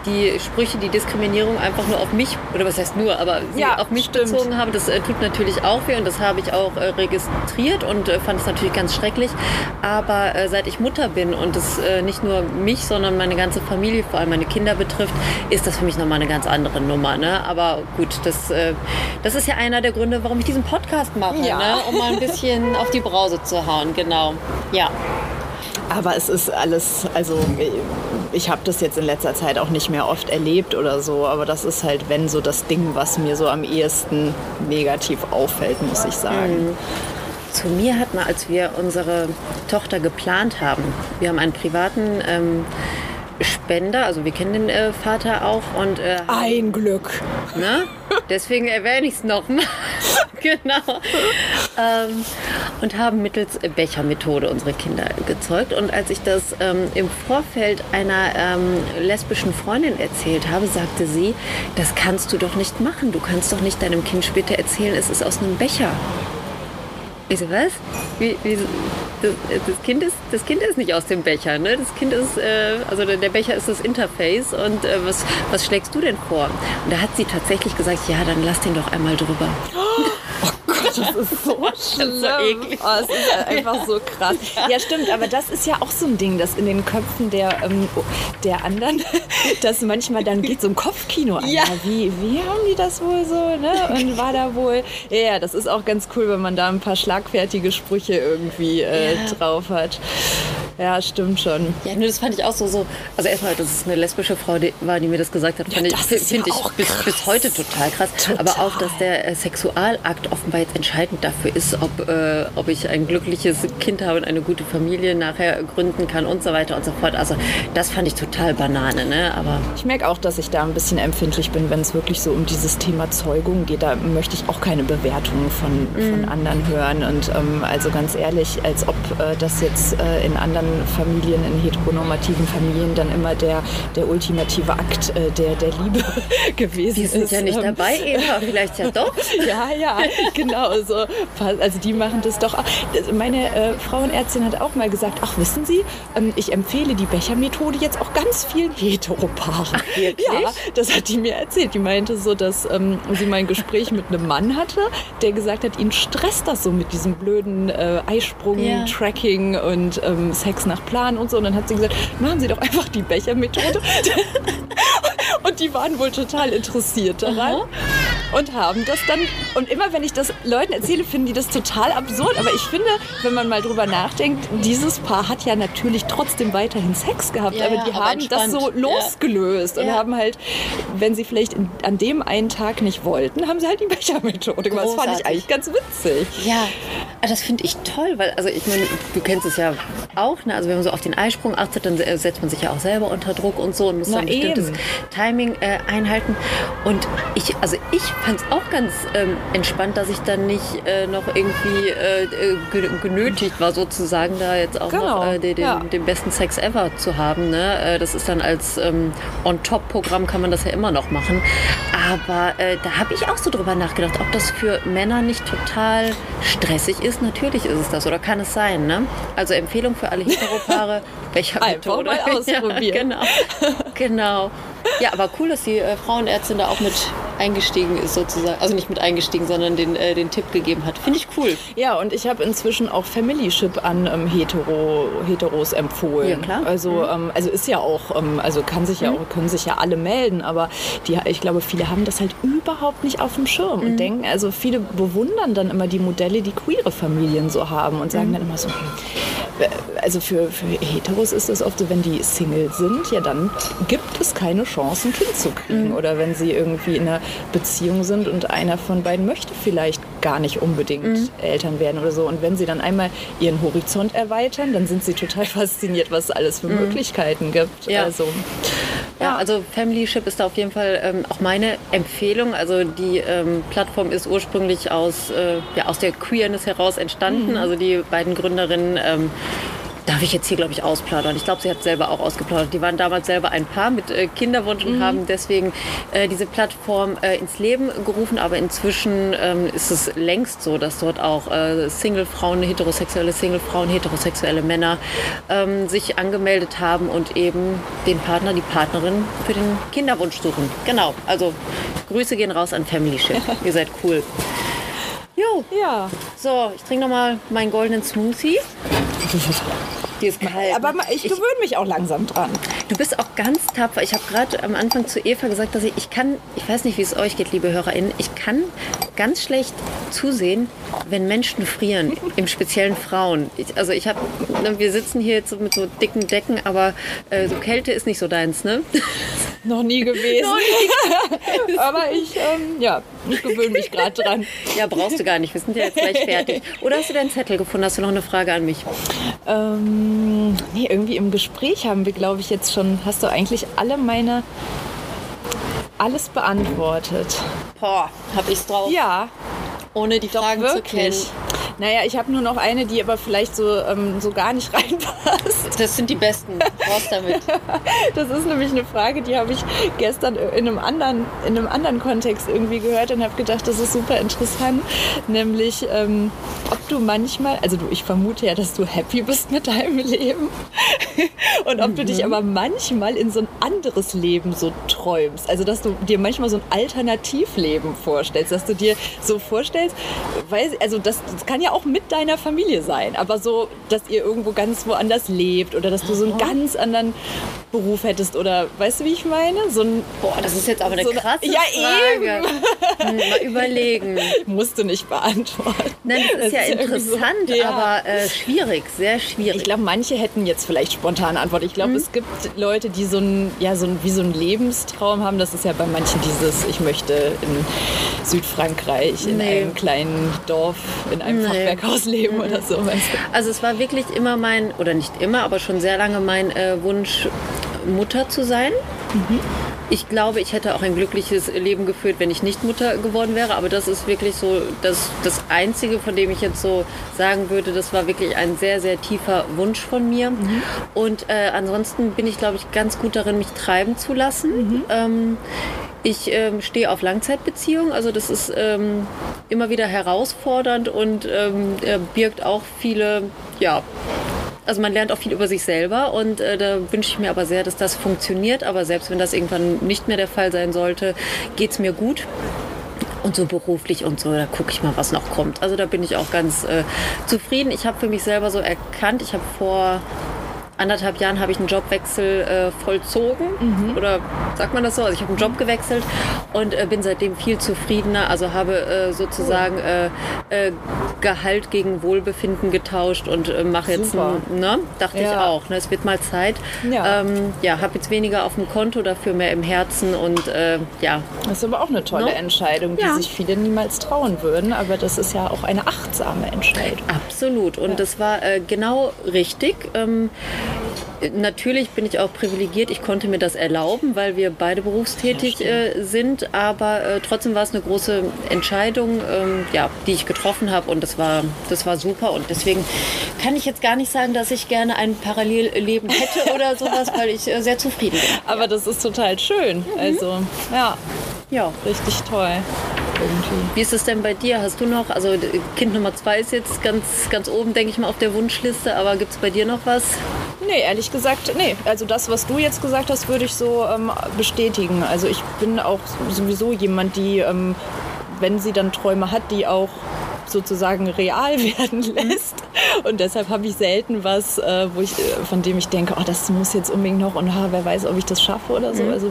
die Sprüche, die Diskriminierung einfach nur auf mich, oder was heißt nur, aber sie Ja, auf mich stimmt. bezogen habe, das äh, tut natürlich auch weh und das habe ich auch äh, registriert und äh, fand es natürlich ganz schrecklich. Aber äh, seit ich Mutter bin und es äh, nicht nur mich, sondern meine ganze Familie, vor allem meine Kinder betrifft, ist das für mich nochmal eine ganz andere Nummer. Ne? Aber gut, das, äh, das ist ja einer der Gründe, warum ich diesen Podcast mache, Ja. ne? um mal ein bisschen auf die Brause zu hauen. Genau. Ja. Aber es ist alles, also ich habe das jetzt in letzter Zeit auch nicht mehr oft erlebt oder so, aber das ist halt, wenn so das Ding, was mir so am ehesten negativ auffällt, muss ich sagen. Zu mir hat man, als wir unsere Tochter geplant haben, wir haben einen privaten ähm, Spender, also wir kennen den äh, Vater auch und äh, Ein Glück. Ne? Deswegen erwähne ich es nochmal. genau. Ähm, und haben mittels Bechermethode unsere Kinder gezeugt. Und als ich das ähm, im Vorfeld einer ähm, lesbischen Freundin erzählt habe, sagte sie, das kannst du doch nicht machen. Du kannst doch nicht deinem Kind später erzählen, es ist aus einem Becher. Ich so, was? Wie, wie, das, das, kind ist, das Kind ist nicht aus dem Becher, ne? Das Kind ist, äh, also der, Becher ist das Interface und äh, was, was schlägst du denn vor? Und da hat sie tatsächlich gesagt, ja, dann lass den doch einmal drüber. Das ist so schlimm. so eklig. Oh, es ist einfach so krass. Ja, stimmt, aber das ist ja auch so ein Ding, dass in den Köpfen der, ähm, der anderen, dass manchmal dann geht so ein Kopfkino an. Ja. Wie, wie haben die das wohl so, ne? Und war da wohl. Ja, das ist auch ganz cool, wenn man da ein paar schlagfertige Sprüche irgendwie äh, Ja. drauf hat. Ja, stimmt schon. Ja, nur das fand ich auch so, so also erstmal, dass es eine lesbische Frau die, war, die mir das gesagt hat, fand das ich, ist ja finde ich auch bis, bis heute total krass. Aber auch, dass der äh, Sexualakt offenbar jetzt entscheidend dafür ist, ob, äh, ob ich ein glückliches Kind habe und eine gute Familie nachher gründen kann und so weiter und so fort. Also das fand ich total Banane, ne? Aber Ich merke auch, dass ich da ein bisschen empfindlich bin, wenn es wirklich so um dieses Thema Zeugung geht. Da möchte ich auch keine Bewertungen von, von anderen hören. Und ähm, also ganz ehrlich, als ob äh, das jetzt äh, in anderen Familien, in heteronormativen Familien dann immer der, der ultimative Akt äh, der, der Liebe gewesen die ist. sind ja nicht Ähm, dabei, Eva, vielleicht ja doch. ja, ja, genau. So. Also die machen das doch. auch. Meine äh, Frauenärztin hat auch mal gesagt, ach wissen Sie, ähm, ich empfehle die Bechermethode jetzt auch ganz vielen Heteropaaren. wirklich? Ja, das hat die mir erzählt. Die meinte so, dass ähm, sie mal ein Gespräch mit einem Mann hatte, der gesagt hat, ihn stresst das so mit diesem blöden äh, Eisprung, Ja. Tracking und ähm, Sex nach Plan und so. Und dann hat sie gesagt, machen Sie doch einfach die Bechermethode. Und die waren wohl total interessiert daran und haben das dann. Und immer wenn ich das Leuten erzähle, finden die das total absurd. Aber ich finde, wenn man mal drüber nachdenkt, dieses Paar hat ja natürlich trotzdem weiterhin Sex gehabt, Ja, aber die aber haben das so entspannt. Ja. losgelöst und Ja. haben halt, wenn sie vielleicht an dem einen Tag nicht wollten, haben sie halt die Bechermethode gemacht. Das fand ich eigentlich ganz witzig. Ja, das finde ich toll, weil, also ich meine, du kennst es ja auch, ne? also wenn man so auf den Eisprung achtet, dann setzt man sich ja auch selber unter Druck und so und muss Na dann ein bestimmtes eben. Timing äh, einhalten. Und ich, also ich fand es auch ganz ähm, entspannt, dass ich dann nicht äh, noch irgendwie äh, äh, ge- genötigt war, sozusagen da jetzt auch Genau, noch äh, den, ja. den besten Sex ever zu haben. Ne? Das ist dann als ähm, On-Top-Programm kann man das ja immer noch machen. Aber da habe ich auch so drüber nachgedacht, ob das für Männer nicht total stressig ist. Natürlich ist es das oder kann es sein. Ne? Also Empfehlung für alle Heteropaare, welcher Einfach Methode. mal ausprobieren. Ja, genau. genau. Ja, aber cool, dass die äh, Frauenärztin da auch mit eingestiegen ist sozusagen. Also nicht mit eingestiegen, sondern den, äh, den Tipp gegeben hat. Finde ich cool. Ja, und ich habe inzwischen auch Familyship an ähm, Hetero, Heteros empfohlen. Ja, klar. Also, ähm, also ist ja auch, ähm, also kann sich ja, auch- können sich ja alle melden, aber die, ich glaube, viele haben das halt überhaupt nicht auf dem Schirm und denken, also viele bewundern dann immer die Modelle, die queere Familien so haben und sagen dann immer so, hm, also für, für Heteros ist es oft so, wenn die Single sind, ja dann gibt es keine Chance, ein Kind zu kriegen. Oder wenn sie irgendwie in einer Beziehung sind und einer von beiden möchte vielleicht gar nicht unbedingt Eltern werden oder so. Und wenn sie dann einmal ihren Horizont erweitern, dann sind sie total fasziniert, was es alles für Möglichkeiten gibt. Ja. Also, Ja, also Familyship ist da auf jeden Fall ähm, auch meine Empfehlung. Also die ähm, Plattform ist ursprünglich aus, äh, ja, aus der Queerness heraus entstanden. Also die beiden Gründerinnen, ähm, darf ich jetzt hier, glaube ich, ausplaudern. Ich glaube, sie hat selber auch ausgeplaudert. Die waren damals selber ein Paar mit äh, Kinderwunsch und haben deswegen äh, diese Plattform äh, ins Leben gerufen. Aber inzwischen ähm, ist es längst so, dass dort auch äh, Single-Frauen, heterosexuelle Single-Frauen, heterosexuelle Männer ähm, sich angemeldet haben und eben den Partner, die Partnerin für den Kinderwunsch suchen. Genau, also Grüße gehen raus an Family Ship. Ihr seid cool. Jo, Ja, so, ich trinke nochmal meinen goldenen Smoothie. Die ist kalt. aber ma- ich gewöhne mich auch langsam dran. Du bist auch ganz tapfer. Ich habe gerade am Anfang zu Eva gesagt, dass ich, ich kann, ich weiß nicht, wie es euch geht, liebe HörerInnen, ich kann ganz schlecht zusehen, wenn Menschen frieren, im speziellen Frauen. Ich, also ich habe, wir sitzen hier jetzt so mit so dicken Decken, aber äh, so Kälte ist nicht so deins, ne? Noch nie gewesen. aber ich, ähm, ja, ich gewöhne mich gerade dran. Ja, brauchst du gar nicht. Wir sind ja jetzt gleich fertig. Oder hast du deinen Zettel gefunden? Hast du noch eine Frage an mich? Ähm, nee, irgendwie im Gespräch haben wir, glaube ich, jetzt schon, hast du eigentlich alle meine, alles beantwortet. Boah, hab ich's drauf. Ja, Ohne die Fragen zu kennen. Naja, ich habe nur noch eine, die aber vielleicht so, ähm, so gar nicht reinpasst. Das sind die besten. Raus damit. Das ist nämlich eine Frage, die habe ich gestern in einem anderen, in einem anderen Kontext irgendwie gehört und habe gedacht, das ist super interessant. Nämlich, ähm, ob du manchmal, also du, ich vermute ja, dass du happy bist mit deinem Leben und ob du dich aber manchmal in so ein anderes Leben so träumst. Also, dass du dir manchmal so ein Alternativleben vorstellst, dass du dir so vorstellst, weiß, also das, das kann ja auch mit deiner Familie sein, aber so, dass ihr irgendwo ganz woanders lebt oder dass du so einen ganz anderen Beruf hättest oder weißt du, wie ich meine? So ein Boah, das ist jetzt aber eine So eine- krasse Ja, Frage. Hm, mal überlegen. musst du nicht beantworten. Nein, das ist ja irgendwie so- interessant, Ja. aber äh, schwierig, sehr schwierig. Ich glaube, manche hätten jetzt vielleicht spontane Antwort. Ich Mhm. glaube, es gibt Leute, die so ein, ja, so ein, wie so ein Lebenstraum haben. Das ist ja bei manchen dieses, ich möchte in Südfrankreich in Nee. einem kleinen Dorf in einem Nee. Mhm. Fachwerkhaus leben oder so. Weißt du? Also es war wirklich immer mein, oder nicht immer, aber schon sehr lange mein äh, Wunsch, Mutter zu sein. Ich glaube, ich hätte auch ein glückliches Leben geführt, wenn ich nicht Mutter geworden wäre. Aber das ist wirklich so das, das Einzige, von dem ich jetzt so sagen würde, das war wirklich ein sehr, sehr tiefer Wunsch von mir. Und äh, ansonsten bin ich, glaube ich, ganz gut darin, mich treiben zu lassen. Ähm, ich ähm, stehe auf Langzeitbeziehungen, also das ist ähm, immer wieder herausfordernd und ähm, äh, birgt auch viele, ja, also man lernt auch viel über sich selber und äh, da wünsche ich mir aber sehr, dass das funktioniert. Aber selbst wenn das irgendwann nicht mehr der Fall sein sollte, geht es mir gut. Und so beruflich und so, da gucke ich mal, was noch kommt. Also da bin ich auch ganz äh, zufrieden. Ich habe für mich selber so erkannt, ich habe vor anderthalb Jahren habe ich einen Jobwechsel äh, vollzogen. Oder sagt man das so? Also ich habe einen Job gewechselt und äh, bin seitdem viel zufriedener. Also habe äh, sozusagen äh, äh, Gehalt gegen Wohlbefinden getauscht und äh, mache jetzt, Super. ein, ne? dachte ich Ja. auch. Ne? Es wird mal Zeit. Ja. Ähm, ja, habe jetzt weniger auf dem Konto, dafür mehr im Herzen und ja, Das ist aber auch eine tolle No? Entscheidung, die Ja. sich viele niemals trauen würden. Aber das ist ja auch eine achtsame Entscheidung. Absolut. Und das war genau richtig. Ähm, Natürlich bin ich auch privilegiert. Ich konnte mir das erlauben, weil wir beide berufstätig äh, sind. Aber äh, trotzdem war es eine große Entscheidung, ähm, ja, die ich getroffen habe. Und das war, das war super. Und deswegen kann ich jetzt gar nicht sagen, dass ich gerne ein Parallelleben hätte oder sowas, weil ich äh, sehr zufrieden bin. Aber das ist total schön. Also, ja, Ja. richtig toll. Irgendwie. Wie ist es denn bei dir? Hast du noch, also Kind Nummer zwei ist jetzt ganz, ganz oben, denke ich mal, auf der Wunschliste. Aber gibt es bei dir noch was? Nee, ehrlich gesagt, nee. Also das, was du jetzt gesagt hast, würde ich so ähm, bestätigen. Also ich bin auch sowieso jemand, die, ähm, wenn sie dann Träume hat, die auch sozusagen real werden lässt. Und deshalb habe ich selten was, äh, wo ich, äh, von dem ich denke, oh, das muss jetzt unbedingt noch und ah, wer weiß, ob ich das schaffe oder so. Also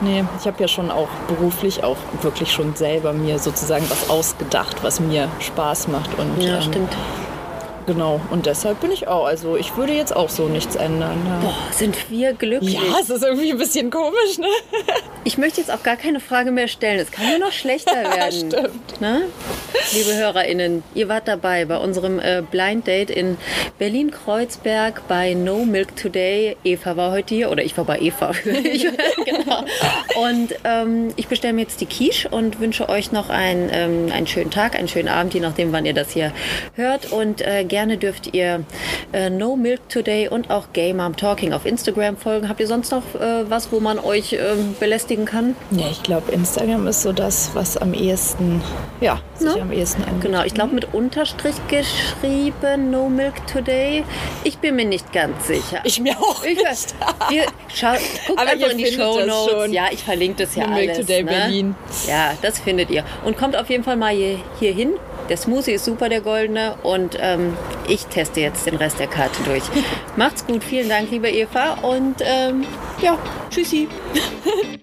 nee, ich habe ja schon auch beruflich auch wirklich schon selber mir sozusagen was ausgedacht, was mir Spaß macht. Und, Ja, ähm, stimmt. Genau, und deshalb bin ich auch. Also ich würde jetzt auch so nichts ändern. Ja. Boah, sind wir glücklich. Ja, es ist irgendwie ein bisschen komisch, ne? Ich möchte jetzt auch gar keine Frage mehr stellen. Es kann nur noch schlechter werden. Stimmt. Ne? Liebe HörerInnen, ihr wart dabei bei unserem äh, Blind Date in Berlin-Kreuzberg bei No Milk Today. Eva war heute hier, oder ich war bei Eva. ich, genau. Und ähm, ich bestelle mir jetzt die Quiche und wünsche euch noch einen, ähm, einen schönen Tag, einen schönen Abend, je nachdem, wann ihr das hier hört. Und äh, Gerne dürft ihr äh, No Milk Today und auch Gay Mom Talking auf Instagram folgen. Habt ihr sonst noch äh, was, wo man euch ähm, belästigen kann? Ja, ich glaube, Instagram ist so das, was am ehesten, ja, sich Ne? am ehesten anbietet. Genau, ich glaube mit Unterstrich geschrieben, No Milk Today. Ich bin mir nicht ganz sicher. Ich mir auch Ich nicht. Wir, schau, guckt Aber einfach in die Show Notes. Ja, ich verlinke das ja No Milk alles. Today ne? Berlin. Ja, das findet ihr. Und kommt auf jeden Fall mal hier, hier hin. Der Smoothie ist super, der goldene. Und ähm, ich teste jetzt den Rest der Karte durch. Macht's gut. Vielen Dank, liebe Eva. Und ähm, ja, tschüssi.